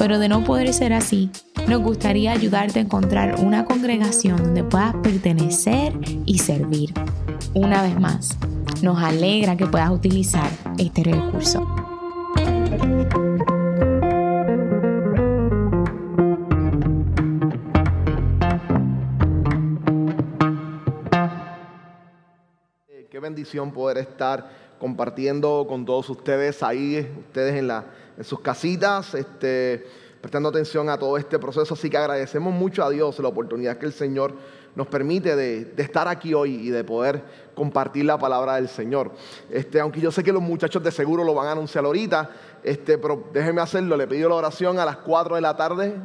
pero de no poder ser así, nos gustaría ayudarte a encontrar una congregación donde puedas pertenecer y servir. Una vez más, nos alegra que puedas utilizar este recurso. Qué bendición poder estar compartiendo con todos ustedes ahí, ustedes en, la, en sus casitas, este, prestando atención a todo este proceso. Así que agradecemos mucho a Dios la oportunidad que el Señor nos permite de, estar aquí hoy y de poder compartir la palabra del Señor. Este, aunque yo sé que los muchachos de seguro lo van a anunciar ahorita, este, pero déjenme hacerlo. Le pido la oración a las 4 de la tarde,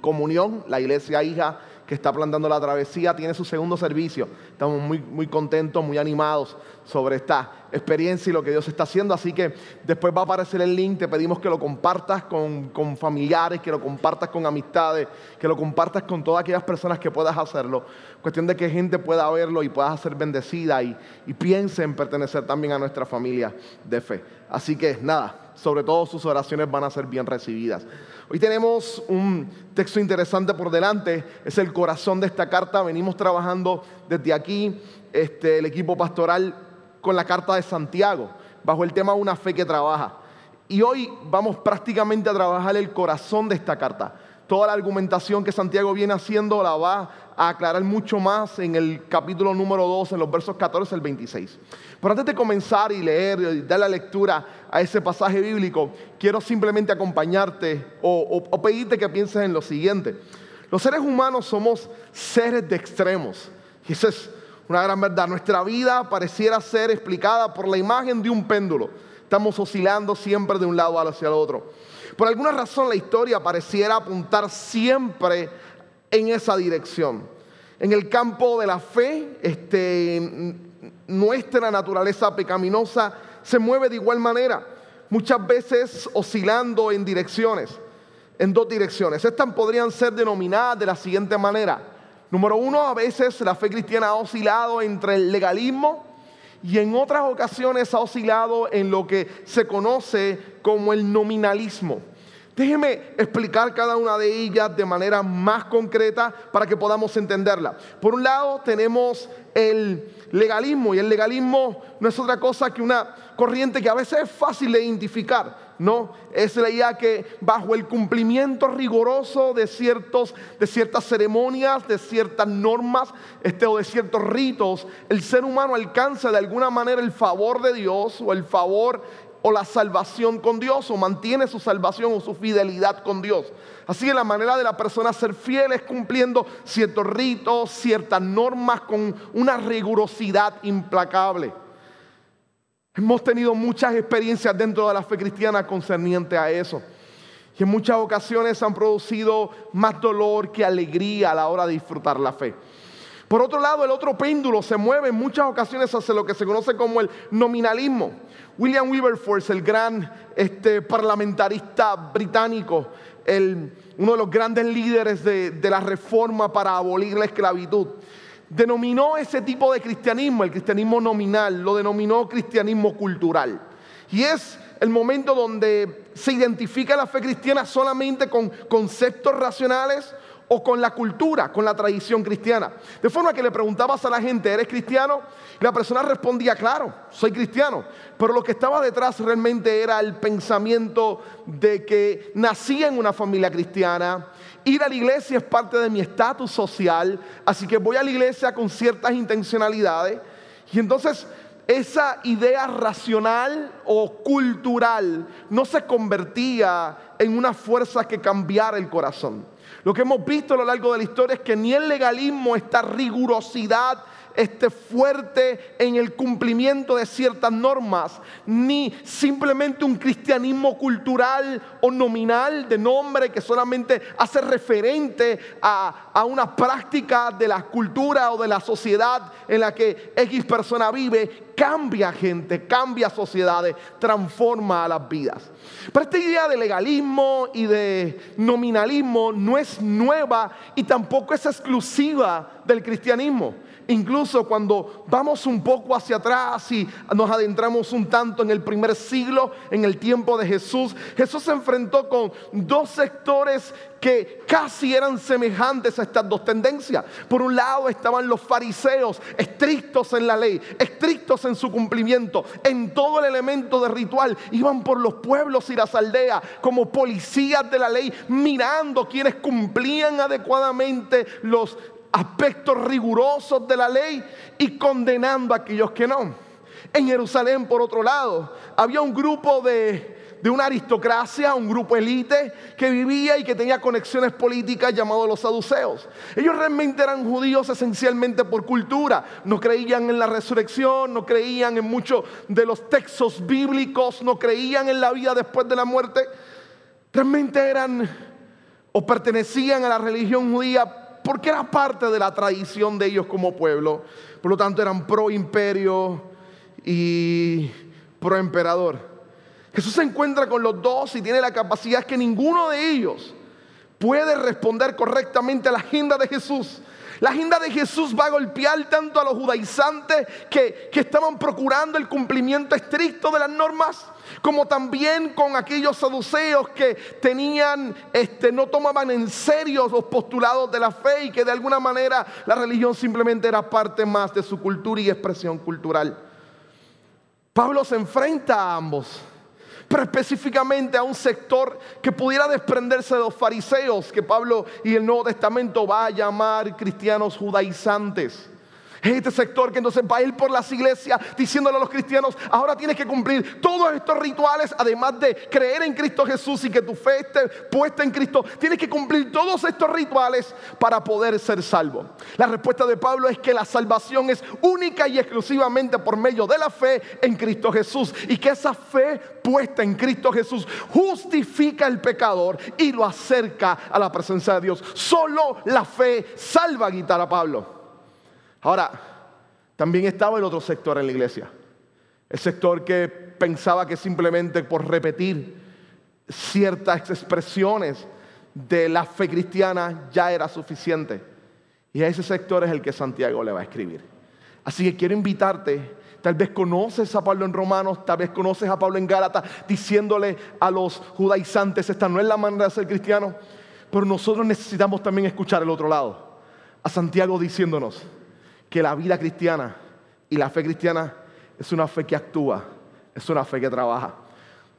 comunión, la iglesia hija que está plantando la travesía, tiene su segundo servicio. Estamos muy, muy contentos, muy animados sobre esta experiencia y lo que Dios está haciendo. Así que después va a aparecer el link, te pedimos que lo compartas con, con familiares, que lo compartas con amistades, que lo compartas con todas aquellas personas que puedas hacerlo. Cuestión de que gente pueda verlo y pueda ser bendecida y, y piense en pertenecer también a nuestra familia de fe. Así que nada, sobre todo sus oraciones van a ser bien recibidas. Hoy tenemos un texto interesante por delante, es el corazón de esta carta. Venimos trabajando desde aquí, este, el equipo pastoral, con la carta de Santiago, bajo el tema Una fe que trabaja. Y hoy vamos prácticamente a trabajar el corazón de esta carta. Toda la argumentación que Santiago viene haciendo la va a aclarar mucho más en el capítulo número 2, en los versos 14 al 26. Pero antes de comenzar y leer y dar la lectura a ese pasaje bíblico, quiero simplemente acompañarte o, pedirte que pienses en lo siguiente. Los seres humanos somos seres de extremos. Y eso es una gran verdad. Nuestra vida pareciera ser explicada por la imagen de un péndulo. Estamos oscilando siempre de un lado hacia el otro. Por alguna razón la historia pareciera apuntar siempre en esa dirección. En el campo de la fe, este, nuestra naturaleza pecaminosa se mueve de igual manera, muchas veces oscilando en direcciones, en dos direcciones. Estas podrían ser denominadas de la siguiente manera. Número uno, a veces la fe cristiana ha oscilado entre el legalismo y en otras ocasiones ha oscilado en lo que se conoce como el nominalismo. Déjeme explicar cada una de ellas de manera más concreta para que podamos entenderla. Por un lado tenemos el legalismo y el legalismo no es otra cosa que una corriente que a veces es fácil de identificar, ¿no? Es la idea que bajo el cumplimiento riguroso de, ciertos, de ciertas ceremonias, de ciertas normas este, o de ciertos ritos, el ser humano alcanza de alguna manera el favor de Dios o el favor o la salvación con Dios o mantiene su salvación o su fidelidad con Dios. Así que la manera de la persona ser fiel es cumpliendo ciertos ritos, ciertas normas con una rigurosidad implacable. Hemos tenido muchas experiencias dentro de la fe cristiana concerniente a eso. Y en muchas ocasiones han producido más dolor que alegría a la hora de disfrutar la fe. Por otro lado, el otro péndulo se mueve en muchas ocasiones hacia lo que se conoce como el nominalismo. William Wilberforce, el gran este, parlamentarista británico, uno de los grandes líderes de, de la reforma para abolir la esclavitud, denominó ese tipo de cristianismo, el cristianismo nominal, lo denominó cristianismo cultural. Y es el momento donde se identifica la fe cristiana solamente con conceptos racionales o con la cultura, con la tradición cristiana. De forma que le preguntabas a la gente, ¿eres cristiano? Y la persona respondía, claro, soy cristiano. Pero lo que estaba detrás realmente era el pensamiento de que nací en una familia cristiana, ir a la iglesia es parte de mi estatus social, así que voy a la iglesia con ciertas intencionalidades. Y entonces esa idea racional o cultural no se convertía en una fuerza que cambiara el corazón. Lo que hemos visto a lo largo de la historia es que ni el legalismo, esta rigurosidad este, fuerte en el cumplimiento de ciertas normas, ni simplemente un cristianismo cultural o nominal de nombre que solamente hace referente a, a una práctica de la cultura o de la sociedad en la que X persona vive, cambia gente, cambia sociedades, transforma las vidas. Pero esta idea de legalismo y de nominalismo no es nueva y tampoco es exclusiva del cristianismo. Incluso cuando vamos un poco hacia atrás y nos adentramos un tanto en el primer siglo, en el tiempo de Jesús, Jesús se enfrentó con dos sectores que casi eran semejantes a estas dos tendencias. Por un lado estaban los fariseos, estrictos en la ley, estrictos en su cumplimiento, en todo el elemento de ritual. Iban por los pueblos y las aldeas como policías de la ley, mirando quienes cumplían adecuadamente los aspectos rigurosos de la ley y condenando a aquellos que no. En Jerusalén, por otro lado, había un grupo de, de una aristocracia, un grupo elite que vivía y que tenía conexiones políticas llamados los saduceos. Ellos realmente eran judíos esencialmente por cultura, no creían en la resurrección, no creían en muchos de los textos bíblicos, no creían en la vida después de la muerte. Realmente eran o pertenecían a la religión judía porque era parte de la tradición de ellos como pueblo. Por lo tanto, eran pro imperio y pro emperador. Jesús se encuentra con los dos y tiene la capacidad que ninguno de ellos puede responder correctamente a la agenda de Jesús. La agenda de Jesús va a golpear tanto a los judaizantes que, que estaban procurando el cumplimiento estricto de las normas, como también con aquellos saduceos que tenían, este, no tomaban en serio los postulados de la fe y que de alguna manera la religión simplemente era parte más de su cultura y expresión cultural. Pablo se enfrenta a ambos pero específicamente a un sector que pudiera desprenderse de los fariseos que Pablo y el Nuevo Testamento va a llamar cristianos judaizantes. Este sector que entonces va a ir por las iglesias diciéndole a los cristianos, ahora tienes que cumplir todos estos rituales, además de creer en Cristo Jesús y que tu fe esté puesta en Cristo, tienes que cumplir todos estos rituales para poder ser salvo. La respuesta de Pablo es que la salvación es única y exclusivamente por medio de la fe en Cristo Jesús y que esa fe puesta en Cristo Jesús justifica el pecador y lo acerca a la presencia de Dios. Solo la fe salva a guitar a Pablo. Ahora, también estaba el otro sector en la iglesia. El sector que pensaba que simplemente por repetir ciertas expresiones de la fe cristiana ya era suficiente. Y a ese sector es el que Santiago le va a escribir. Así que quiero invitarte, tal vez conoces a Pablo en Romanos, tal vez conoces a Pablo en Gálatas, diciéndole a los judaizantes, esta no es la manera de ser cristiano, pero nosotros necesitamos también escuchar el otro lado. A Santiago diciéndonos, que la vida cristiana y la fe cristiana es una fe que actúa, es una fe que trabaja.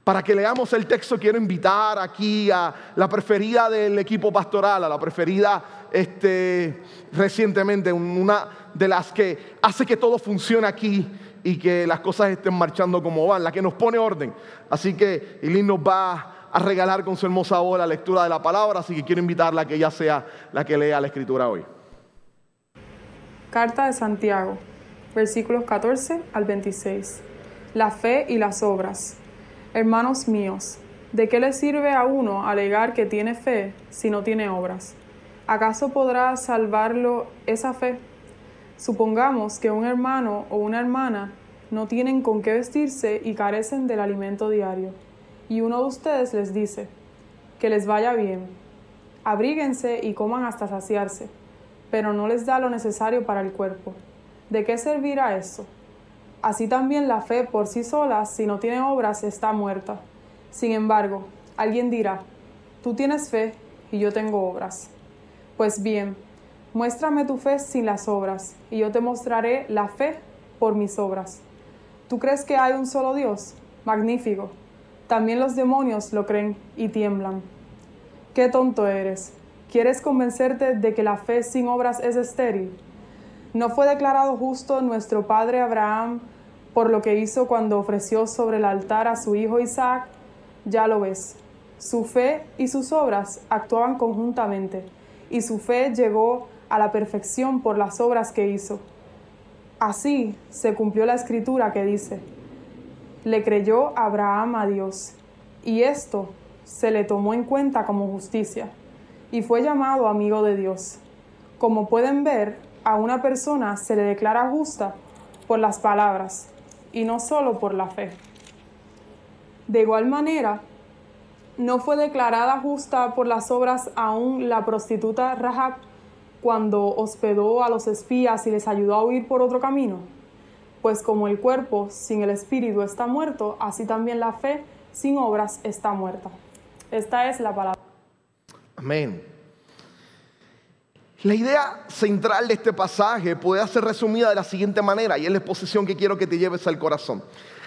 Para que leamos el texto, quiero invitar aquí a la preferida del equipo pastoral, a la preferida este, recientemente, una de las que hace que todo funcione aquí y que las cosas estén marchando como van, la que nos pone orden. Así que Eileen nos va a regalar con su hermosa voz la lectura de la palabra, así que quiero invitarla a que ella sea la que lea la escritura hoy. Carta de Santiago, versículos 14 al 26. La fe y las obras. Hermanos míos, ¿de qué le sirve a uno alegar que tiene fe si no tiene obras? ¿Acaso podrá salvarlo esa fe? Supongamos que un hermano o una hermana no tienen con qué vestirse y carecen del alimento diario, y uno de ustedes les dice, que les vaya bien, abríguense y coman hasta saciarse pero no les da lo necesario para el cuerpo. ¿De qué servirá eso? Así también la fe por sí sola, si no tiene obras, está muerta. Sin embargo, alguien dirá, tú tienes fe y yo tengo obras. Pues bien, muéstrame tu fe sin las obras, y yo te mostraré la fe por mis obras. ¿Tú crees que hay un solo Dios? Magnífico. También los demonios lo creen y tiemblan. Qué tonto eres. ¿Quieres convencerte de que la fe sin obras es estéril? ¿No fue declarado justo nuestro padre Abraham por lo que hizo cuando ofreció sobre el altar a su hijo Isaac? Ya lo ves. Su fe y sus obras actuaban conjuntamente, y su fe llegó a la perfección por las obras que hizo. Así se cumplió la escritura que dice, le creyó Abraham a Dios, y esto se le tomó en cuenta como justicia, y fue llamado amigo de Dios. Como pueden ver, a una persona se le declara justa por las palabras, y no solo por la fe. De igual manera, no fue declarada justa por las obras aún la prostituta Rahab cuando hospedó a los espías y les ayudó a huir por otro camino. Pues como el cuerpo sin el espíritu está muerto, así también la fe sin obras está muerta. Esta es la palabra. Amén. La idea central de este pasaje puede ser resumida de la siguiente manera, y es la exposición que quiero que te lleves al corazón.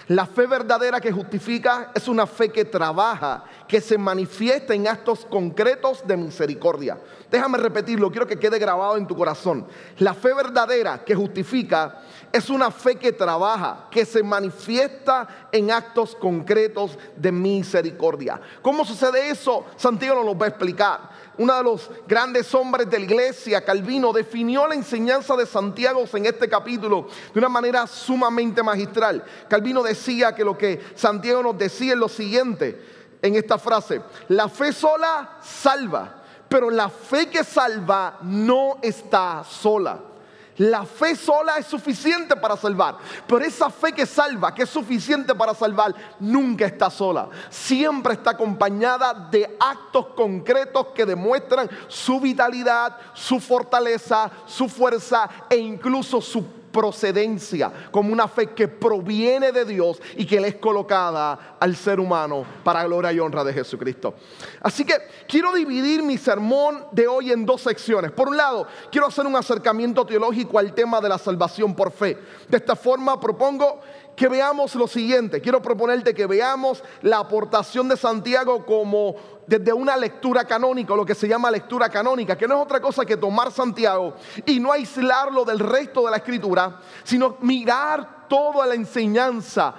La fe verdadera que justifica es una fe que trabaja, que se manifiesta en actos concretos de misericordia. Déjame repetirlo, quiero que quede grabado en tu corazón. La fe verdadera que justifica es una fe que trabaja, que se manifiesta en actos concretos de misericordia. ¿Cómo sucede eso? Santiago nos lo va a explicar uno de los grandes hombres de la iglesia, Calvino, definió la enseñanza de Santiago en este capítulo de una manera sumamente magistral. Calvino decía que lo que Santiago nos decía es lo siguiente en esta frase, la fe sola salva, pero la fe que salva no está sola. La fe sola es suficiente para salvar, pero esa fe que salva, que es suficiente para salvar, nunca está sola. Siempre está acompañada de actos concretos que demuestran su vitalidad, su fortaleza, su fuerza e incluso su procedencia, como una fe que proviene de Dios y que le es colocada al ser humano para gloria y honra de Jesucristo. Así que quiero dividir mi sermón de hoy en dos secciones. Por un lado, quiero hacer un acercamiento teológico al tema de la salvación por fe. De esta forma propongo que veamos lo siguiente. Quiero proponerte que veamos la aportación de Santiago como desde una lectura canónica, lo que se llama lectura canónica, que no es otra cosa que tomar Santiago y no aislarlo del resto de la escritura, sino mirar toda la enseñanza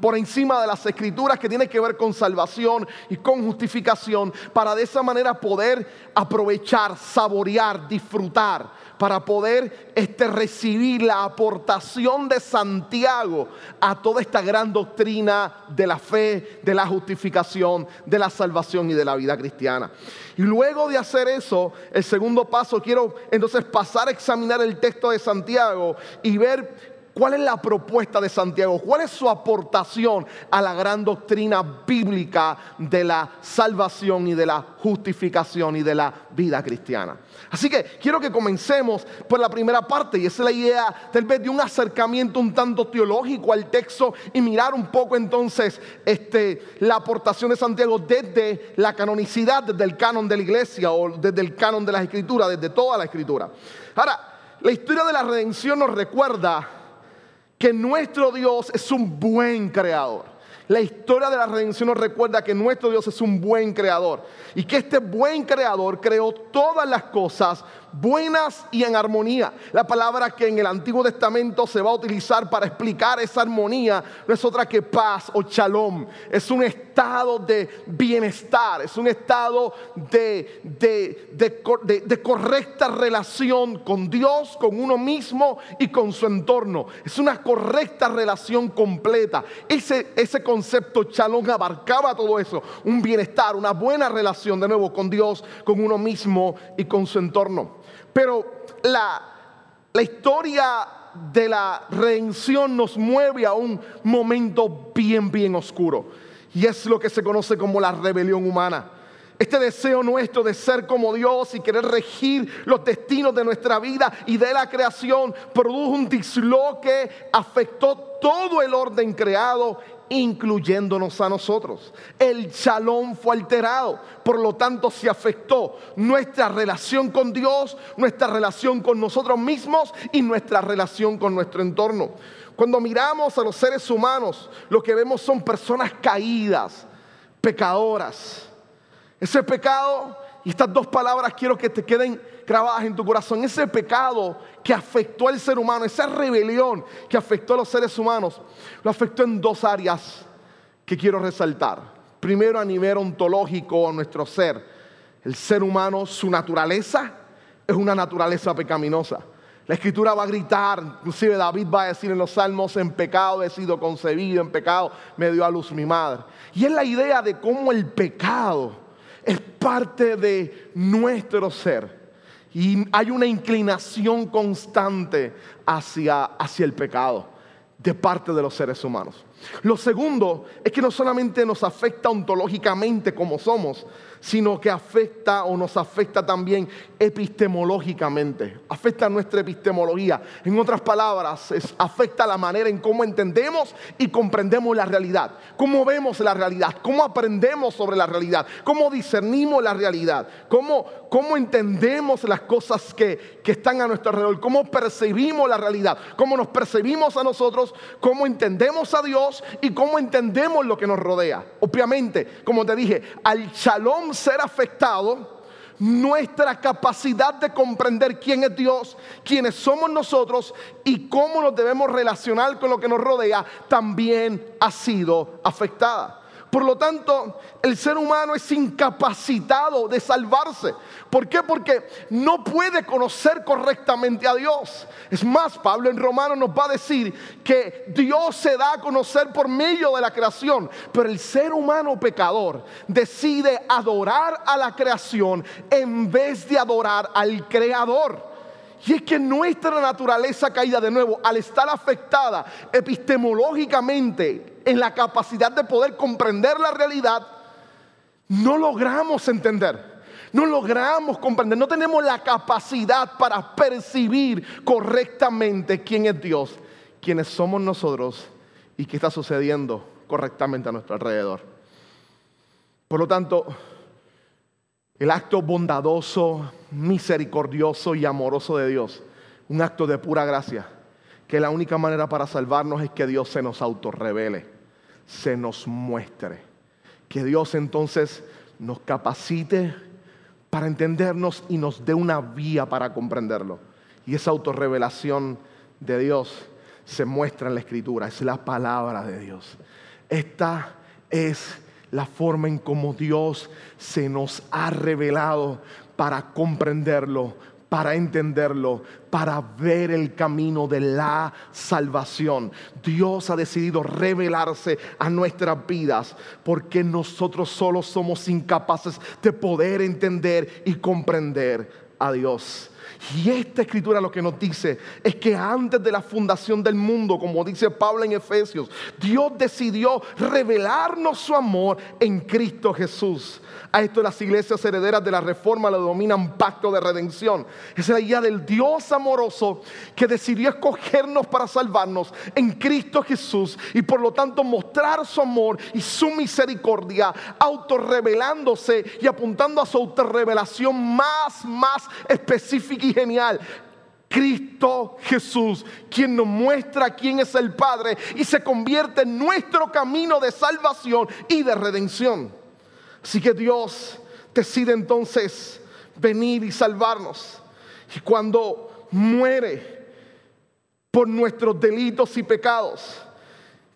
por encima de las escrituras que tiene que ver con salvación y con justificación, para de esa manera poder aprovechar, saborear, disfrutar para poder este, recibir la aportación de Santiago a toda esta gran doctrina de la fe, de la justificación, de la salvación y de la vida cristiana. Y luego de hacer eso, el segundo paso, quiero entonces pasar a examinar el texto de Santiago y ver ¿Cuál es la propuesta de Santiago? ¿Cuál es su aportación a la gran doctrina bíblica de la salvación y de la justificación y de la vida cristiana? Así que quiero que comencemos por la primera parte y esa es la idea tal vez de un acercamiento un tanto teológico al texto y mirar un poco entonces este, la aportación de Santiago desde la canonicidad, desde el canon de la iglesia o desde el canon de las escrituras, desde toda la escritura. Ahora, la historia de la redención nos recuerda que nuestro Dios es un buen creador. La historia de la redención nos recuerda que nuestro Dios es un buen creador y que este buen creador creó todas las cosas buenas y en armonía. La palabra que en el Antiguo Testamento se va a utilizar para explicar esa armonía no es otra que paz o shalom. Es un estado de bienestar, es un estado de, de, correcta relación con Dios, con uno mismo y con su entorno. Es una correcta relación completa. Ese, ese concepto shalom abarcaba todo eso. Un bienestar, una buena relación de nuevo con Dios, con uno mismo y con su entorno. Pero la, historia de la redención nos mueve a un momento bien, bien oscuro. Y es lo que se conoce como la rebelión humana. Este deseo nuestro de ser como Dios y querer regir los destinos de nuestra vida y de la creación produjo un disloque, afectó todo el orden creado incluyéndonos a nosotros. El shalom fue alterado, por lo tanto se afectó nuestra relación con Dios, nuestra relación con nosotros mismos y nuestra relación con nuestro entorno. Cuando miramos a los seres humanos, lo que vemos son personas caídas, pecadoras. Ese pecado, y estas dos palabras quiero que te queden grabadas en tu corazón, ese pecado que afectó al ser humano, esa rebelión que afectó a los seres humanos, lo afectó en dos áreas que quiero resaltar. Primero a nivel ontológico, a nuestro ser. El ser humano, su naturaleza es una naturaleza pecaminosa. La escritura va a gritar, inclusive David va a decir en los salmos, en pecado he sido concebido, en pecado me dio a luz mi madre. Y es la idea de cómo el pecado es parte de nuestro ser. Y hay una inclinación constante hacia, hacia el pecado de parte de los seres humanos. Lo segundo es que no solamente nos afecta ontológicamente como somos, sino que afecta o nos afecta también epistemológicamente, afecta nuestra epistemología. En otras palabras, afecta la manera en cómo entendemos y comprendemos la realidad, cómo vemos la realidad, cómo aprendemos sobre la realidad, cómo discernimos la realidad, cómo, cómo entendemos las cosas que, que están a nuestro alrededor, cómo percibimos la realidad, cómo nos percibimos a nosotros, cómo entendemos a Dios y cómo entendemos lo que nos rodea. Obviamente, como te dije, al shalom ser afectado, nuestra capacidad de comprender quién es Dios, quiénes somos nosotros y cómo nos debemos relacionar con lo que nos rodea, también ha sido afectada. Por lo tanto, el ser humano es incapacitado de salvarse. ¿Por qué? Porque no puede conocer correctamente a Dios. Es más, Pablo en Romano nos va a decir que Dios se da a conocer por medio de la creación, pero el ser humano pecador decide adorar a la creación en vez de adorar al creador. Y es que nuestra naturaleza caída de nuevo, al estar afectada epistemológicamente en la capacidad de poder comprender la realidad, no logramos entender. No logramos comprender, no tenemos la capacidad para percibir correctamente quién es Dios, quiénes somos nosotros y qué está sucediendo correctamente a nuestro alrededor. Por lo tanto, el acto bondadoso, misericordioso y amoroso de Dios, un acto de pura gracia, que la única manera para salvarnos es que Dios se nos autorrevele, se nos muestre, que Dios entonces nos capacite para entendernos y nos dé una vía para comprenderlo. Y esa autorrevelación de Dios se muestra en la escritura, es la palabra de Dios. Esta es la forma en cómo Dios se nos ha revelado para comprenderlo, para entenderlo, para ver el camino de la salvación. Dios ha decidido revelarse a nuestras vidas porque nosotros solos somos incapaces de poder entender y comprender a Dios. Y esta escritura lo que nos dice es que antes de la fundación del mundo, como dice Pablo en Efesios, Dios decidió revelarnos su amor en Cristo Jesús. A esto las iglesias herederas de la reforma lo dominan pacto de redención. Es la idea del Dios amoroso que decidió escogernos para salvarnos en Cristo Jesús y por lo tanto mostrar su amor y su misericordia, autorrevelándose y apuntando a su autorrevelación más, más específica y genial. Cristo Jesús, quien nos muestra quién es el Padre y se convierte en nuestro camino de salvación y de redención. Así que Dios decide entonces venir y salvarnos. Y cuando muere por nuestros delitos y pecados,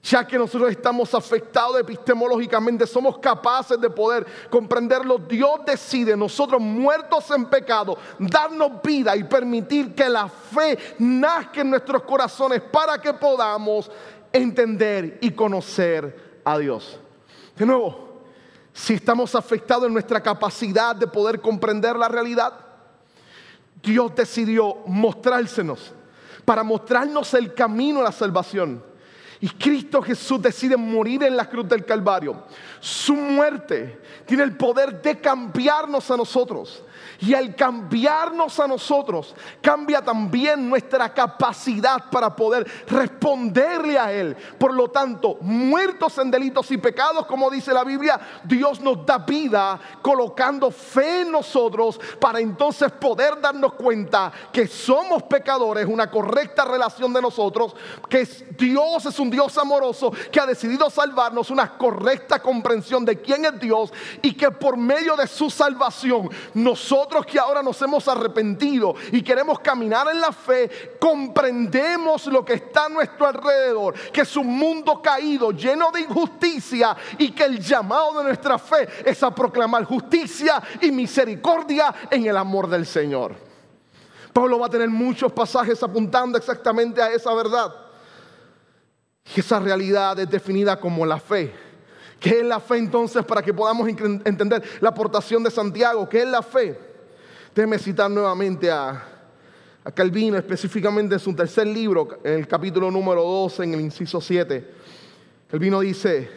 ya que nosotros estamos afectados epistemológicamente, somos capaces de poder comprenderlo. Dios decide, nosotros muertos en pecado, darnos vida y permitir que la fe nazca en nuestros corazones para que podamos entender y conocer a Dios. De nuevo, si estamos afectados en nuestra capacidad de poder comprender la realidad, Dios decidió mostrársenos para mostrarnos el camino a la salvación. Y Cristo Jesús decide morir en la cruz del Calvario. Su muerte tiene el poder de cambiarnos a nosotros. Y al cambiarnos a nosotros, cambia también nuestra capacidad para poder responderle a Él. Por lo tanto, muertos en delitos y pecados, como dice la Biblia, Dios nos da vida colocando fe en nosotros para entonces poder darnos cuenta que somos pecadores, una correcta relación de nosotros, que Dios es un Dios amoroso que ha decidido salvarnos, una correcta comprensión de quién es Dios y que por medio de su salvación nosotros que ahora nos hemos arrepentido y queremos caminar en la fe, comprendemos lo que está a nuestro alrededor, que es un mundo caído, lleno de injusticia y que el llamado de nuestra fe es a proclamar justicia y misericordia en el amor del Señor. Pablo va a tener muchos pasajes apuntando exactamente a esa verdad. Y esa realidad es definida como la fe. ¿Qué es la fe entonces para que podamos entender la aportación de Santiago? ¿Qué es la fe? Déjeme citar nuevamente a, a Calvino, específicamente en su tercer libro, en el capítulo número 12, en el inciso 7. Calvino dice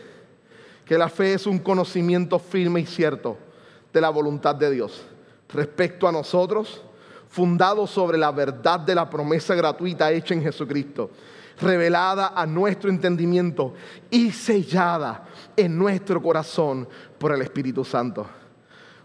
que la fe es un conocimiento firme y cierto de la voluntad de Dios respecto a nosotros, fundado sobre la verdad de la promesa gratuita hecha en Jesucristo revelada a nuestro entendimiento y sellada en nuestro corazón por el Espíritu Santo.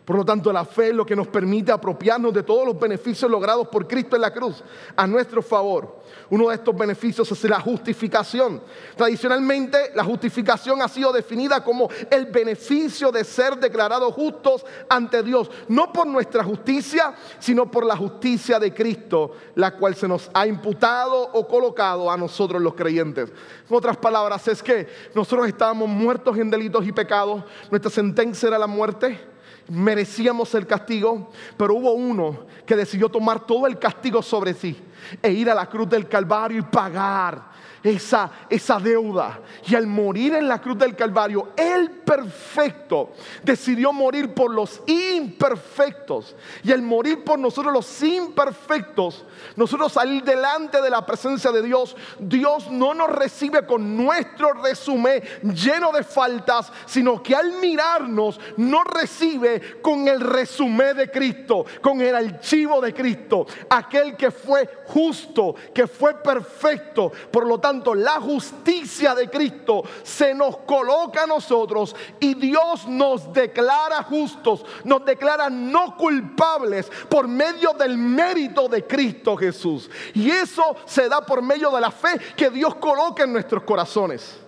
Por lo tanto, la fe es lo que nos permite apropiarnos de todos los beneficios logrados por Cristo en la cruz a nuestro favor. Uno de estos beneficios es la justificación. Tradicionalmente, la justificación ha sido definida como el beneficio de ser declarados justos ante Dios, no por nuestra justicia, sino por la justicia de Cristo, la cual se nos ha imputado o colocado a nosotros los creyentes. En otras palabras, es que nosotros estábamos muertos en delitos y pecados, nuestra sentencia era la muerte merecíamos el castigo, pero hubo uno que decidió tomar todo el castigo sobre sí e ir a la cruz del Calvario y pagar esa, esa deuda. Y al morir en la cruz del Calvario, el perfecto decidió morir por los imperfectos. Y al morir por nosotros los imperfectos, nosotros salir delante de la presencia de Dios, Dios no nos recibe con nuestro resumen lleno de faltas, sino que al mirarnos nos recibe con el resumen de Cristo, con el archivo de Cristo, aquel que fue justo, que fue perfecto. Por lo tanto, la justicia de Cristo se nos coloca a nosotros y Dios nos declara justos, nos declara no culpables por medio del mérito de Cristo Jesús. Y eso se da por medio de la fe que Dios coloca en nuestros corazones.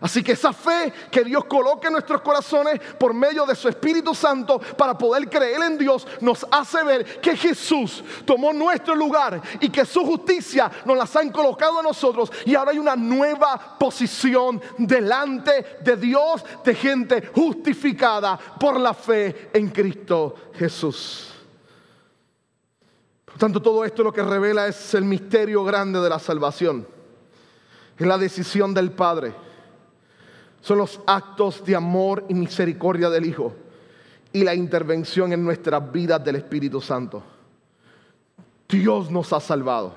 Así que esa fe que Dios coloca en nuestros corazones por medio de su Espíritu Santo para poder creer en Dios nos hace ver que Jesús tomó nuestro lugar y que su justicia nos las han colocado a nosotros y ahora hay una nueva posición delante de Dios de gente justificada por la fe en Cristo Jesús. Por tanto, todo esto lo que revela es el misterio grande de la salvación. Es la decisión del Padre son los actos de amor y misericordia del Hijo y la intervención en nuestras vidas del Espíritu Santo. Dios nos ha salvado.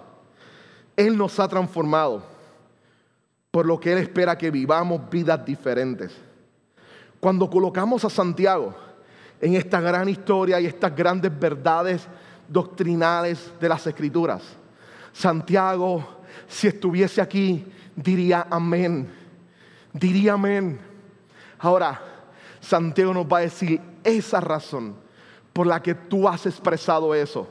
Él nos ha transformado, por lo que Él espera que vivamos vidas diferentes. Cuando colocamos a Santiago en esta gran historia y estas grandes verdades doctrinales de las Escrituras, Santiago, si estuviese aquí, diría amén diría amén. Ahora, Santiago nos va a decir esa razón por la que tú has expresado eso.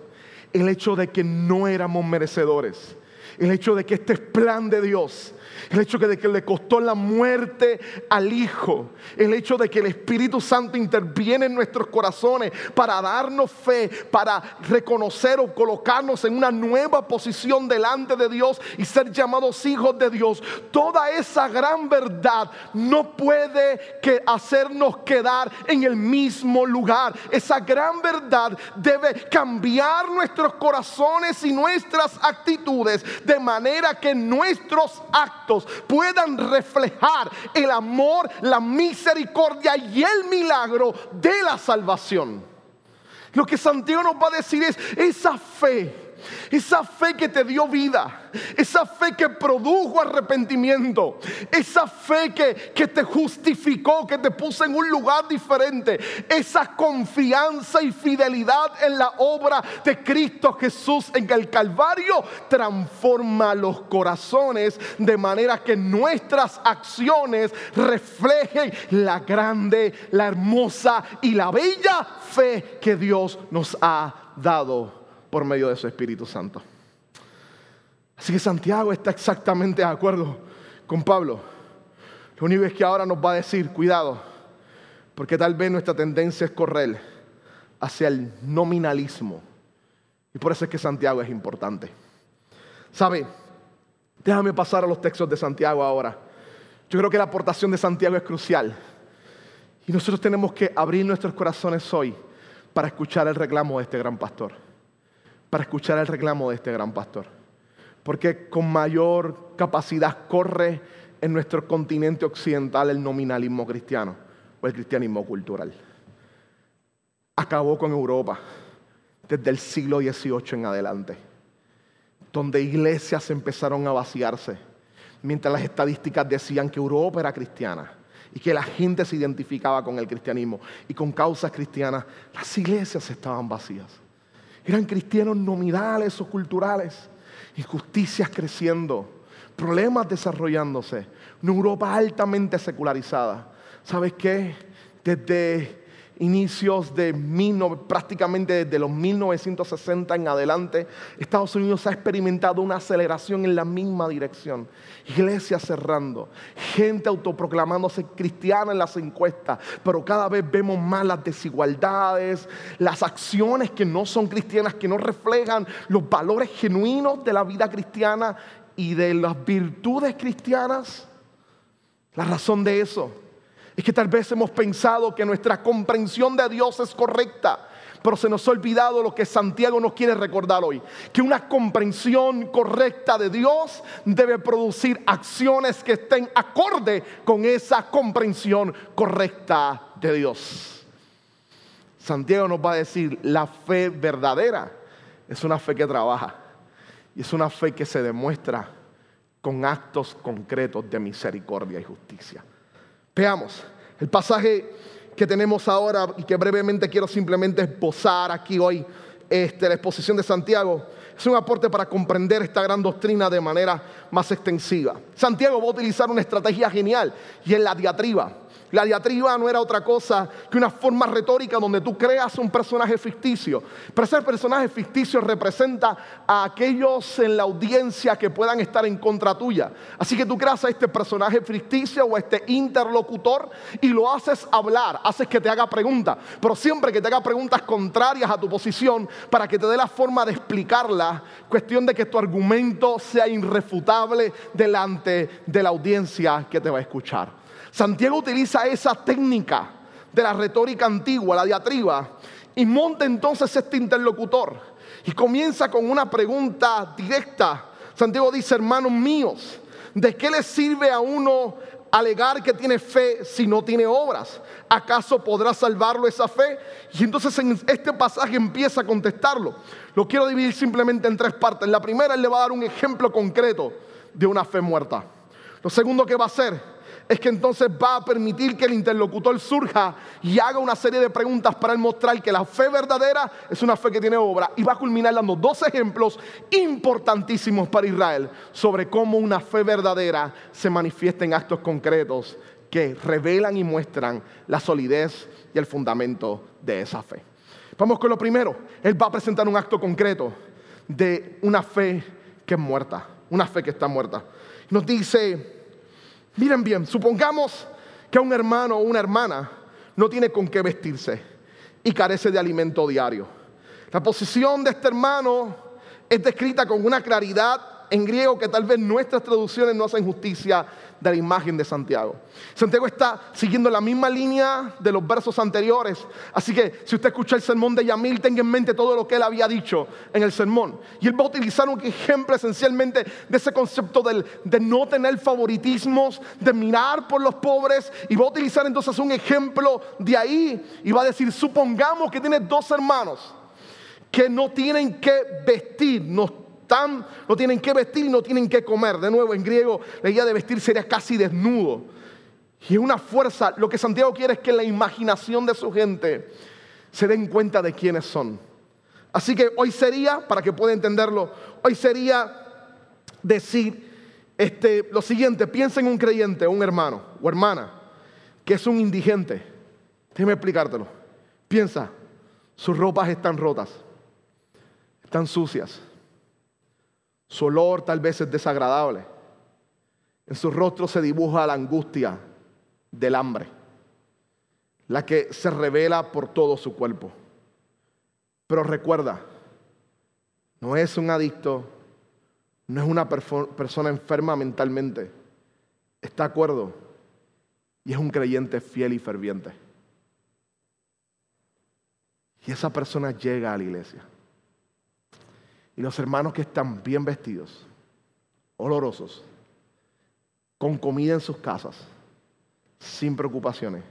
El hecho de que no éramos merecedores. El hecho de que este es plan de Dios el hecho de que le costó la muerte al Hijo, el hecho de que el Espíritu Santo interviene en nuestros corazones para darnos fe, para reconocer o colocarnos en una nueva posición delante de Dios y ser llamados hijos de Dios. Toda esa gran verdad no puede que hacernos quedar en el mismo lugar. Esa gran verdad debe cambiar nuestros corazones y nuestras actitudes de manera que nuestros actos puedan reflejar el amor, la misericordia y el milagro de la salvación. Lo que Santiago nos va a decir es esa fe esa fe que te dio vida, esa fe que produjo arrepentimiento, esa fe que, que te justificó, que te puso en un lugar diferente, esa confianza y fidelidad en la obra de Cristo Jesús en el Calvario transforma los corazones de manera que nuestras acciones reflejen la grande, la hermosa y la bella fe que Dios nos ha dado por medio de su Espíritu Santo. Así que Santiago está exactamente de acuerdo con Pablo. Lo único es que ahora nos va a decir, cuidado, porque tal vez nuestra tendencia es correr hacia el nominalismo. Y por eso es que Santiago es importante. ¿Sabe? Déjame pasar a los textos de Santiago ahora. Yo creo que la aportación de Santiago es crucial. Y nosotros tenemos que abrir nuestros corazones hoy para escuchar el reclamo de este gran pastor. Para escuchar el reclamo de este gran pastor. Porque con mayor capacidad corre en nuestro continente occidental el nominalismo cristiano o el cristianismo cultural. Acabó con Europa desde el siglo XVIII en adelante, donde iglesias empezaron a vaciarse, mientras las estadísticas decían que Europa era cristiana y que la gente se identificaba con el cristianismo y con causas cristianas, las iglesias estaban vacías. Eran cristianos nominales o culturales, injusticias creciendo, problemas desarrollándose, una Europa altamente secularizada. ¿Sabes qué? Desde inicios de prácticamente desde los 1960 en adelante, Estados Unidos ha experimentado una aceleración en la misma dirección. Iglesias cerrando, gente autoproclamándose cristiana en las encuestas, pero cada vez vemos más las desigualdades, las acciones que no son cristianas, que no reflejan los valores genuinos de la vida cristiana y de las virtudes cristianas. La razón de eso es que tal vez hemos pensado que nuestra comprensión de Dios es correcta, pero se nos ha olvidado lo que Santiago nos quiere recordar hoy, que una comprensión correcta de Dios debe producir acciones que estén acorde con esa comprensión correcta de Dios. Santiago nos va a decir, la fe verdadera es una fe que trabaja y es una fe que se demuestra con actos concretos de misericordia y justicia. Veamos, el pasaje que tenemos ahora y que brevemente quiero simplemente esbozar aquí hoy, la exposición de Santiago, es un aporte para comprender esta gran doctrina de manera más extensiva. Santiago va a utilizar una estrategia genial y es la diatriba. La diatriba no era otra cosa que una forma retórica donde tú creas un personaje ficticio. Pero ese personaje ficticio representa a aquellos en la audiencia que puedan estar en contra tuya. Así que tú creas a este personaje ficticio o a este interlocutor y lo haces hablar, haces que te haga preguntas. Pero siempre que te haga preguntas contrarias a tu posición para que te dé la forma de explicarla, cuestión de que tu argumento sea irrefutable delante de la audiencia que te va a escuchar. Santiago utiliza esa técnica de la retórica antigua, la diatriba, y monta entonces este interlocutor y comienza con una pregunta directa. Santiago dice, hermanos míos, ¿de qué le sirve a uno alegar que tiene fe si no tiene obras? ¿Acaso podrá salvarlo esa fe? Y entonces en este pasaje empieza a contestarlo. Lo quiero dividir simplemente en tres partes. La primera, él le va a dar un ejemplo concreto de una fe muerta. Lo segundo que va a hacer es que entonces va a permitir que el interlocutor surja y haga una serie de preguntas para mostrar que la fe verdadera es una fe que tiene obra. Y va a culminar dando dos ejemplos importantísimos para Israel sobre cómo una fe verdadera se manifiesta en actos concretos que revelan y muestran la solidez y el fundamento de esa fe. Vamos con lo primero. Él va a presentar un acto concreto de una fe que es muerta, una fe que está muerta. Nos dice Miren bien, supongamos que un hermano o una hermana no tiene con qué vestirse y carece de alimento diario. La posición de este hermano es descrita con una claridad en griego que tal vez nuestras traducciones no hacen justicia de la imagen de Santiago. Santiago está siguiendo la misma línea de los versos anteriores. Así que si usted escucha el sermón de Yamil, tenga en mente todo lo que él había dicho en el sermón. Y él va a utilizar un ejemplo esencialmente de ese concepto de no tener favoritismos, de mirar por los pobres. Y va a utilizar entonces un ejemplo de ahí. Y va a decir, supongamos que tiene dos hermanos que no tienen que vestir, no no tienen que vestir no tienen que comer. De nuevo, en griego la idea de vestir sería casi desnudo. Y es una fuerza, lo que Santiago quiere es que la imaginación de su gente se den cuenta de quiénes son. Así que hoy sería, para que pueda entenderlo, hoy sería decir este, lo siguiente, piensa en un creyente, un hermano o hermana, que es un indigente. Déjame explicártelo. Piensa, sus ropas están rotas, están sucias, su olor tal vez es desagradable. En su rostro se dibuja la angustia del hambre, la que se revela por todo su cuerpo. Pero recuerda, no es un adicto, no es una persona enferma mentalmente, está acuerdo y es un creyente fiel y ferviente. Y esa persona llega a la iglesia. Y los hermanos que están bien vestidos, olorosos, con comida en sus casas, sin preocupaciones,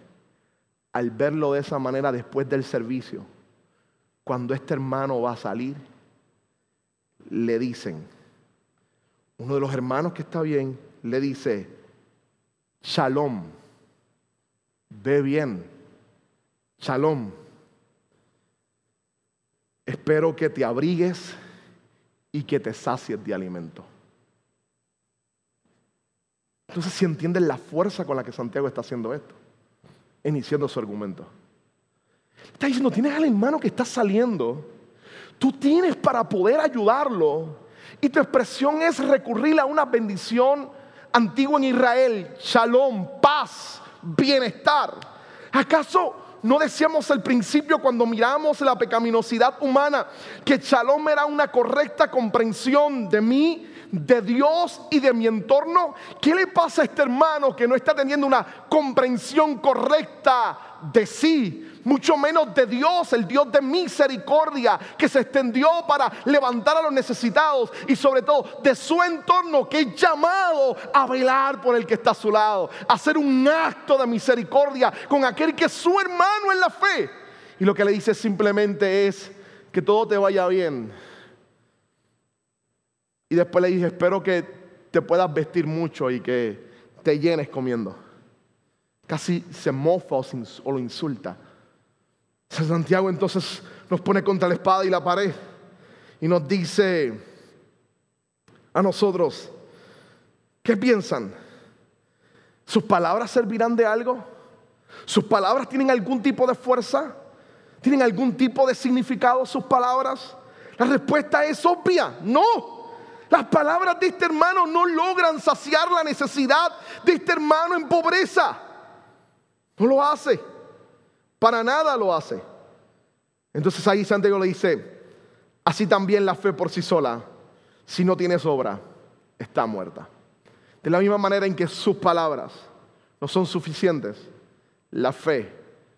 al verlo de esa manera después del servicio, cuando este hermano va a salir, le dicen, uno de los hermanos que está bien, le dice, shalom, ve bien, shalom, espero que te abrigues y que te sacies de alimento. Entonces, si entienden la fuerza con la que Santiago está haciendo esto, iniciando su argumento. Está diciendo, tienes al hermano que está saliendo, tú tienes para poder ayudarlo, y tu expresión es recurrir a una bendición antigua en Israel, shalom, paz, bienestar. ¿Acaso no decíamos al principio cuando miramos la pecaminosidad humana que shalom era una correcta comprensión de mí de Dios y de mi entorno? ¿Qué le pasa a este hermano que no está teniendo una comprensión correcta de sí? mucho menos de Dios, el Dios de misericordia, que se extendió para levantar a los necesitados y sobre todo de su entorno, que es llamado a velar por el que está a su lado, a hacer un acto de misericordia con aquel que es su hermano en la fe. Y lo que le dice simplemente es que todo te vaya bien y después le dije, espero que te puedas vestir mucho y que te llenes comiendo. Casi se mofa o, lo insulta. Santiago entonces nos pone contra la espada y la pared y nos dice a nosotros, ¿qué piensan? ¿Sus palabras servirán de algo? ¿Sus palabras tienen algún tipo de fuerza? ¿Tienen algún tipo de significado sus palabras? La respuesta es obvia, no. Las palabras de este hermano no logran saciar la necesidad de este hermano en pobreza. No lo hace. Para nada lo hace. Entonces ahí Santiago le dice, así también la fe por sí sola, si no tienes obra, está muerta. De la misma manera en que sus palabras no son suficientes, la fe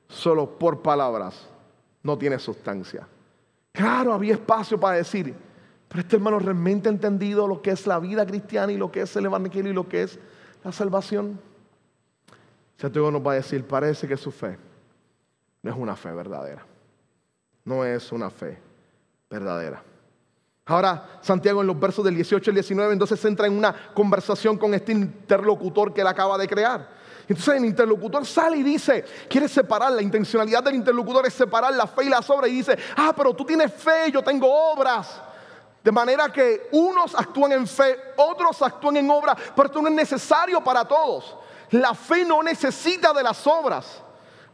solo por palabras no tiene sustancia. Claro, había espacio para decir, pero este hermano realmente ha entendido lo que es la vida cristiana y lo que es el evangelio y lo que es la salvación. Santiago nos va a decir, parece que su fe no es una fe verdadera. No es una fe verdadera. Ahora, Santiago en los versos del 18 al 19, entonces entra en una conversación con este interlocutor que él acaba de crear. Entonces el interlocutor sale y dice, quiere separar, la intencionalidad del interlocutor es separar la fe y las obras y dice, ah, pero tú tienes fe, yo tengo obras. De manera que unos actúan en fe, otros actúan en obra, pero esto no es necesario para todos. La fe no necesita de las obras.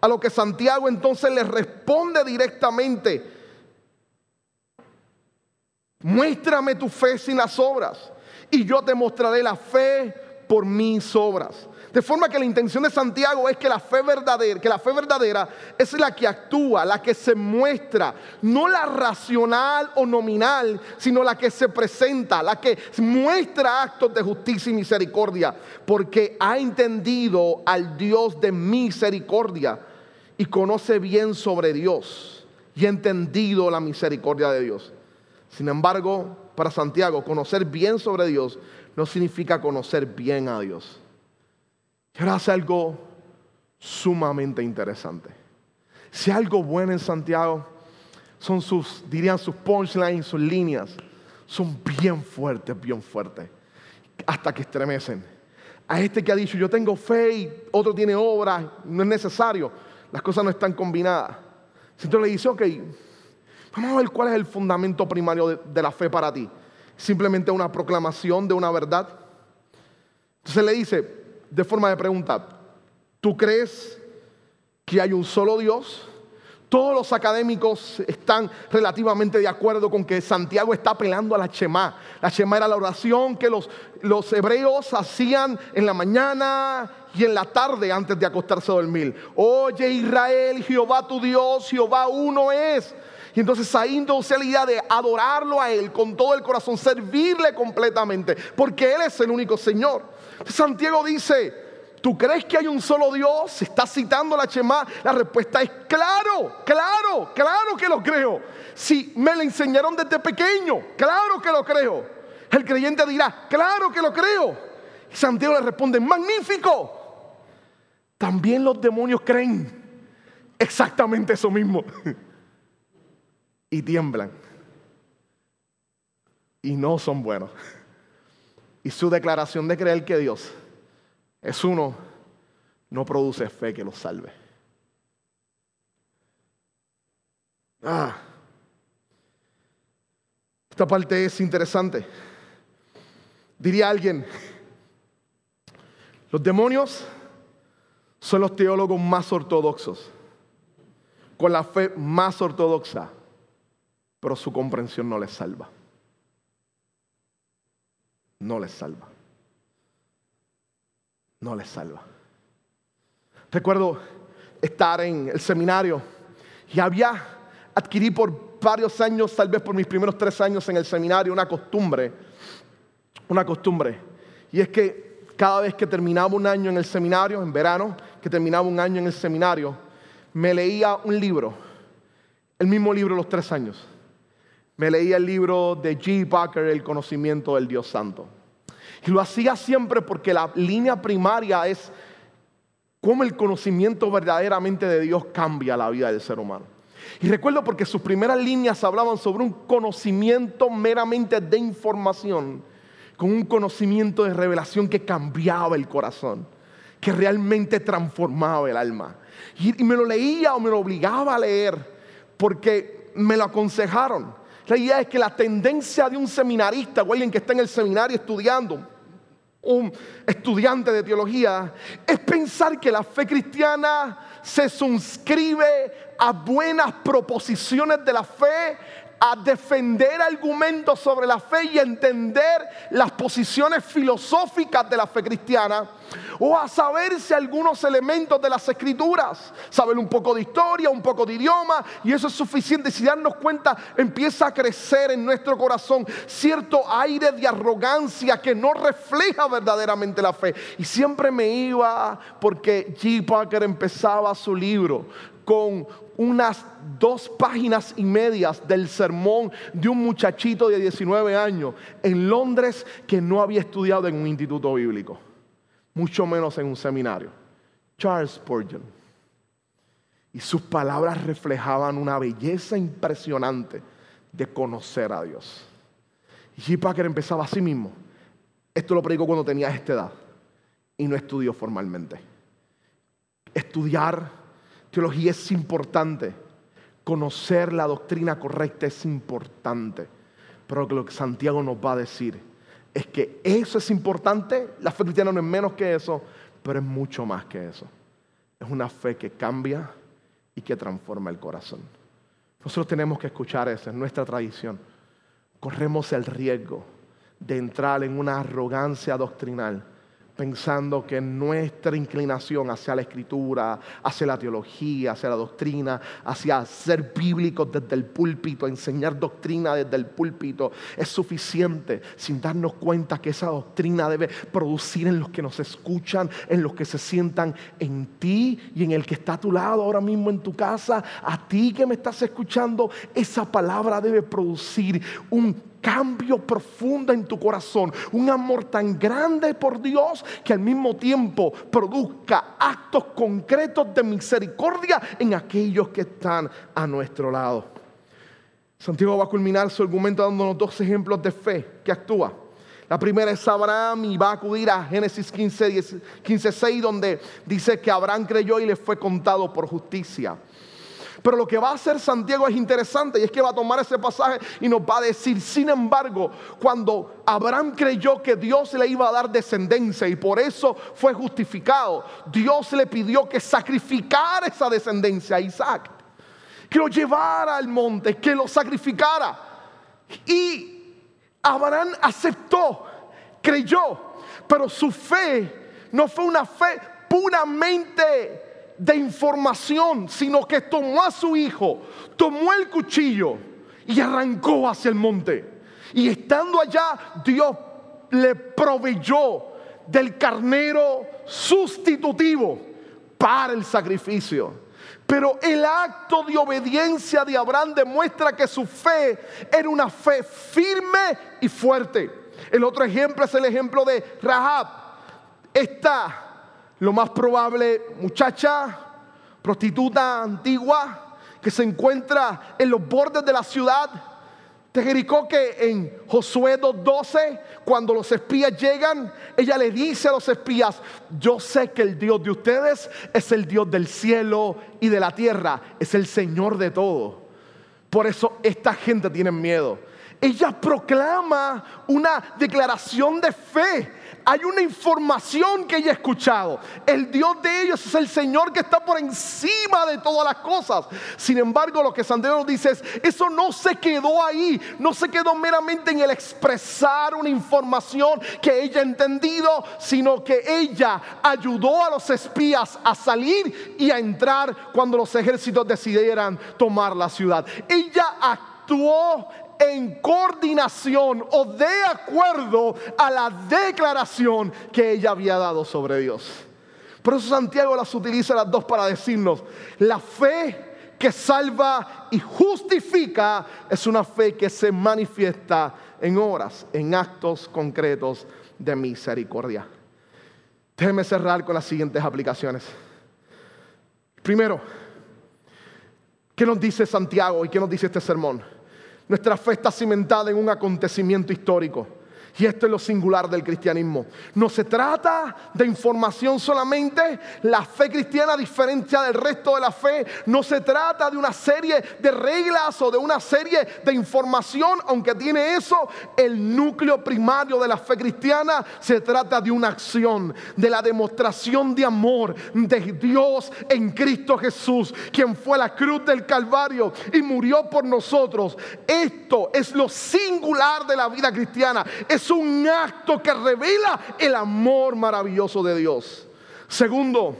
A lo que Santiago entonces le responde directamente. Muéstrame tu fe sin las obras y yo te mostraré la fe por mis obras. De forma que la intención de Santiago es que la fe verdadera, que la fe verdadera es la que actúa, la que se muestra, no la racional o nominal, sino la que se presenta, la que muestra actos de justicia y misericordia, porque ha entendido al Dios de misericordia y conoce bien sobre Dios y ha entendido la misericordia de Dios. Sin embargo, para Santiago, conocer bien sobre Dios no significa conocer bien a Dios. Y ahora hace algo sumamente interesante. Si algo bueno en Santiago, son sus, dirían sus punchlines, sus líneas, son bien fuertes, bien fuertes, hasta que estremecen. A este que ha dicho, yo tengo fe y otro tiene obra, no es necesario, las cosas no están combinadas. Entonces le dice, ok, vamos a ver cuál es el fundamento primario de la fe para ti. Simplemente una proclamación de una verdad. Entonces le dice, de forma de pregunta, ¿tú crees que hay un solo Dios? Todos los académicos están relativamente de acuerdo con que Santiago está apelando a la Shema. La Shema era la oración que los, los hebreos hacían en la mañana y en la tarde antes de acostarse a dormir. Oye Israel, Jehová tu Dios, Jehová uno es. Y entonces ahí induce la idea de adorarlo a Él con todo el corazón, servirle completamente, porque Él es el único Señor. Santiago dice, ¿Tú crees que hay un solo Dios? ¿Estás citando la Shema? La respuesta es claro, claro, claro que lo creo. Si me lo enseñaron desde pequeño, claro que lo creo. El creyente dirá, claro que lo creo. Y Santiago le responde, magnífico. También los demonios creen exactamente eso mismo. y tiemblan. Y no son buenos. Y su declaración de creer que Dios es uno, no produce fe que los salve. Ah, esta parte es interesante. Diría alguien, los demonios son los teólogos más ortodoxos, con la fe más ortodoxa, pero su comprensión no les salva no les salva. No les salva. Recuerdo estar en el seminario y había adquirí por varios años, tal vez por mis primeros tres años en el seminario, una costumbre, una costumbre. Y es que cada vez que terminaba un año en el seminario, en verano, que terminaba un año en el seminario, me leía un libro, el mismo libro los tres años me leía el libro de G. Packer, El conocimiento del Dios Santo. Y lo hacía siempre porque la línea primaria es cómo el conocimiento verdaderamente de Dios cambia la vida del ser humano. Y recuerdo porque sus primeras líneas hablaban sobre un conocimiento meramente de información, con un conocimiento de revelación que cambiaba el corazón, que realmente transformaba el alma. Y, me lo leía o me lo obligaba a leer porque me lo aconsejaron. La idea es que la tendencia de un seminarista o alguien que está en el seminario estudiando, un estudiante de teología, es pensar que la fe cristiana se suscribe a buenas proposiciones de la fe a defender argumentos sobre la fe y entender las posiciones filosóficas de la fe cristiana, o a saberse algunos elementos de las escrituras, saber un poco de historia, un poco de idioma, y eso es suficiente. Si darnos cuenta, empieza a crecer en nuestro corazón cierto aire de arrogancia que no refleja verdaderamente la fe. Y siempre me iba porque G. Parker empezaba su libro con unas dos páginas y medias del sermón de un muchachito de 19 años en Londres que no había estudiado en un instituto bíblico, mucho menos en un seminario. Charles Spurgeon. Y sus palabras reflejaban una belleza impresionante de conocer a Dios. Y. Packer empezaba así mismo. Esto lo predicó cuando tenía esta edad y no estudió formalmente. Estudiar Teología es importante. Conocer la doctrina correcta es importante. Pero lo que Santiago nos va a decir es que eso es importante. La fe cristiana no es menos que eso, pero es mucho más que eso. Es una fe que cambia y que transforma el corazón. Nosotros tenemos que escuchar eso, es nuestra tradición. Corremos el riesgo de entrar en una arrogancia doctrinal pensando que nuestra inclinación hacia la escritura, hacia la teología, hacia la doctrina, hacia ser bíblicos desde el púlpito, enseñar doctrina desde el púlpito, es suficiente sin darnos cuenta que esa doctrina debe producir en los que nos escuchan, en los que se sientan en ti y en el que está a tu lado ahora mismo en tu casa, a ti que me estás escuchando, esa palabra debe producir un cambio profundo en tu corazón, un amor tan grande por Dios que al mismo tiempo produzca actos concretos de misericordia en aquellos que están a nuestro lado. Santiago va a culminar su argumento dándonos dos ejemplos de fe que actúa. La primera es Abraham y va a acudir a Génesis 15, 15 6, donde dice que Abraham creyó y le fue contado por justicia. Pero lo que va a hacer Santiago es interesante y es que va a tomar ese pasaje y nos va a decir, sin embargo, cuando Abraham creyó que Dios le iba a dar descendencia y por eso fue justificado, Dios le pidió que sacrificara esa descendencia a Isaac, que lo llevara al monte, que lo sacrificara. Y Abraham aceptó, creyó, pero su fe no fue una fe puramente de información, sino que tomó a su hijo, tomó el cuchillo y arrancó hacia el monte. Y estando allá, Dios le proveyó del carnero sustitutivo para el sacrificio. Pero el acto de obediencia de Abraham demuestra que su fe era una fe firme y fuerte. El otro ejemplo es el ejemplo de Rahab. Esta, lo más probable, muchacha, prostituta antigua, que se encuentra en los bordes de la ciudad te Jericó que en Josué 2.12, cuando los espías llegan, ella le dice a los espías, yo sé que el Dios de ustedes es el Dios del cielo y de la tierra, es el Señor de todo. Por eso esta gente tiene miedo. Ella proclama una declaración de fe hay una información que ella ha escuchado. El Dios de ellos es el Señor que está por encima de todas las cosas. Sin embargo, lo que Santiago dice es, eso no se quedó ahí, no se quedó meramente en el expresar una información que ella ha entendido, sino que ella ayudó a los espías a salir y a entrar cuando los ejércitos decidieran tomar la ciudad. Ella actuó en coordinación o de acuerdo a la declaración que ella había dado sobre Dios. Por eso Santiago las utiliza las dos para decirnos, la fe que salva y justifica es una fe que se manifiesta en horas, en actos concretos de misericordia. Déjeme cerrar con las siguientes aplicaciones. Primero, ¿qué nos dice Santiago y qué nos dice este sermón? Nuestra fe está cimentada en un acontecimiento histórico. Y esto es lo singular del cristianismo. No se trata de información solamente. La fe cristiana, a diferencia del resto de la fe, no se trata de una serie de reglas o de una serie de información, aunque tiene eso. El núcleo primario de la fe cristiana se trata de una acción, de la demostración de amor de Dios en Cristo Jesús, quien fue a la cruz del Calvario y murió por nosotros. Esto es lo singular de la vida cristiana. Es un acto que revela el amor maravilloso de Dios. Segundo,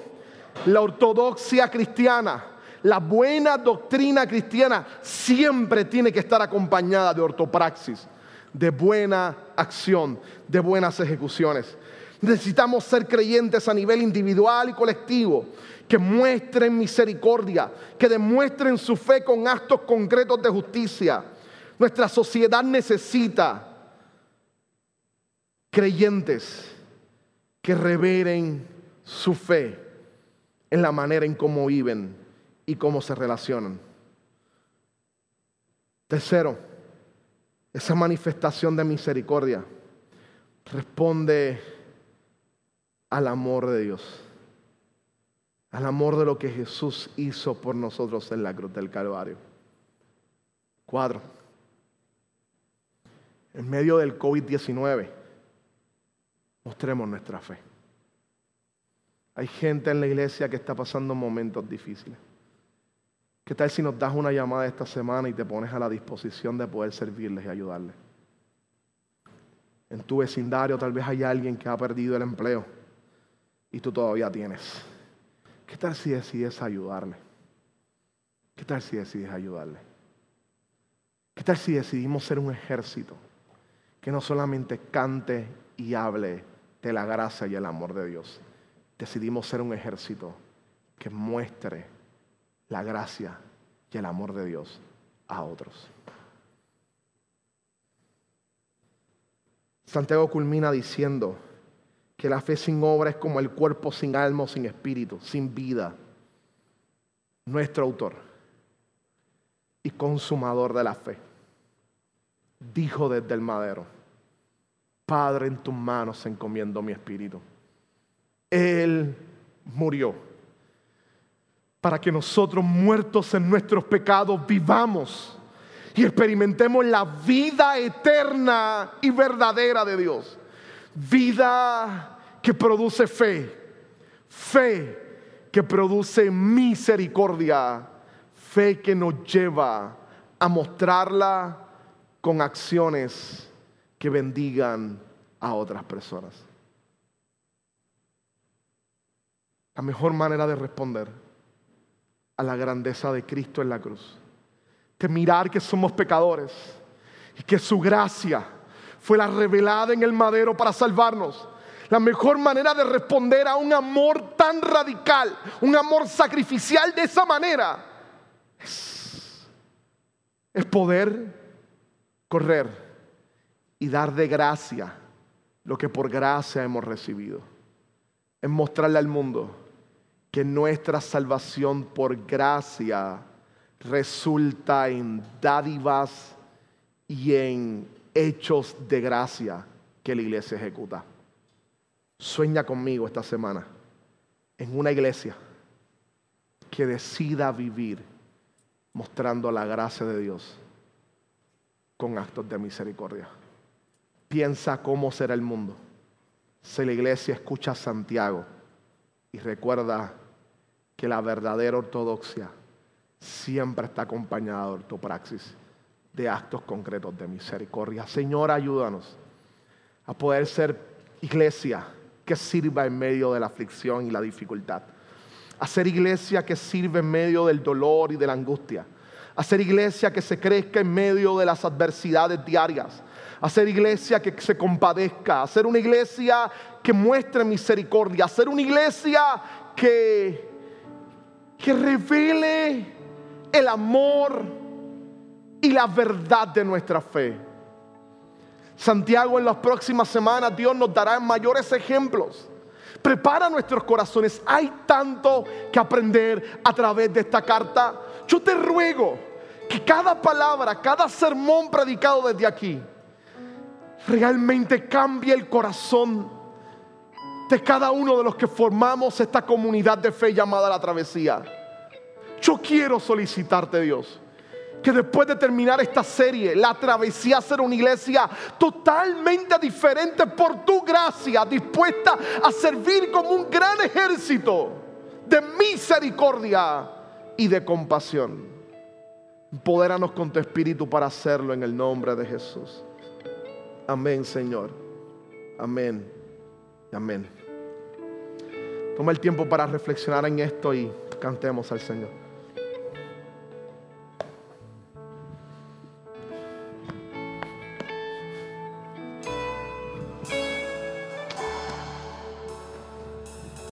la ortodoxia cristiana, la buena doctrina cristiana siempre tiene que estar acompañada de ortopraxis, de buena acción, de buenas ejecuciones. Necesitamos ser creyentes a nivel individual y colectivo, que muestren misericordia, que demuestren su fe con actos concretos de justicia. Nuestra sociedad necesita creyentes que reveren su fe en la manera en cómo viven y cómo se relacionan. Tercero, esa manifestación de misericordia responde al amor de Dios, al amor de lo que Jesús hizo por nosotros en la cruz del Calvario. Cuatro, en medio del COVID-19, Mostremos nuestra fe. Hay gente en la iglesia que está pasando momentos difíciles. ¿Qué tal si nos das una llamada esta semana y te pones a la disposición de poder servirles y ayudarles? En tu vecindario tal vez hay alguien que ha perdido el empleo y tú todavía tienes. ¿Qué tal si decides ayudarle? ¿Qué tal si decides ayudarle? ¿Qué tal si decidimos ser un ejército que no solamente cante y hable de la gracia y el amor de Dios, decidimos ser un ejército que muestre la gracia y el amor de Dios a otros. Santiago culmina diciendo que la fe sin obra es como el cuerpo sin alma sin espíritu, sin vida. Nuestro autor y consumador de la fe dijo desde el madero, Padre, en tus manos encomiendo mi espíritu. Él murió para que nosotros muertos en nuestros pecados vivamos y experimentemos la vida eterna y verdadera de Dios. Vida que produce fe, fe que produce misericordia, fe que nos lleva a mostrarla con acciones que bendigan a otras personas. La mejor manera de responder a la grandeza de Cristo en la cruz, de mirar que somos pecadores y que su gracia fue la revelada en el madero para salvarnos. La mejor manera de responder a un amor tan radical, un amor sacrificial de esa manera, es, es poder correr y dar de gracia lo que por gracia hemos recibido. Es mostrarle al mundo que nuestra salvación por gracia resulta en dádivas y en hechos de gracia que la iglesia ejecuta. Sueña conmigo esta semana en una iglesia que decida vivir mostrando la gracia de Dios con actos de misericordia. Piensa cómo será el mundo si la iglesia escucha a Santiago y recuerda que la verdadera ortodoxia siempre está acompañada de ortopraxis, de actos concretos de misericordia. Señor, ayúdanos a poder ser iglesia que sirva en medio de la aflicción y la dificultad. A ser iglesia que sirve en medio del dolor y de la angustia. A ser iglesia que se crezca en medio de las adversidades diarias. A ser iglesia que se compadezca. A ser una iglesia que muestre misericordia. A ser una iglesia que, que revele el amor y la verdad de nuestra fe. Santiago en las próximas semanas Dios nos dará mayores ejemplos. Prepara nuestros corazones. Hay tanto que aprender a través de esta carta. Yo te ruego que cada palabra, cada sermón predicado desde aquí, realmente cambie el corazón de cada uno de los que formamos esta comunidad de fe llamada la travesía. Yo quiero solicitarte, Dios, que después de terminar esta serie, la travesía ser una iglesia totalmente diferente por tu gracia, dispuesta a servir como un gran ejército de misericordia y de compasión. Empodéranos con tu espíritu para hacerlo en el nombre de Jesús. Amén, Señor. Amén. Amén. Toma el tiempo para reflexionar en esto y cantemos al Señor.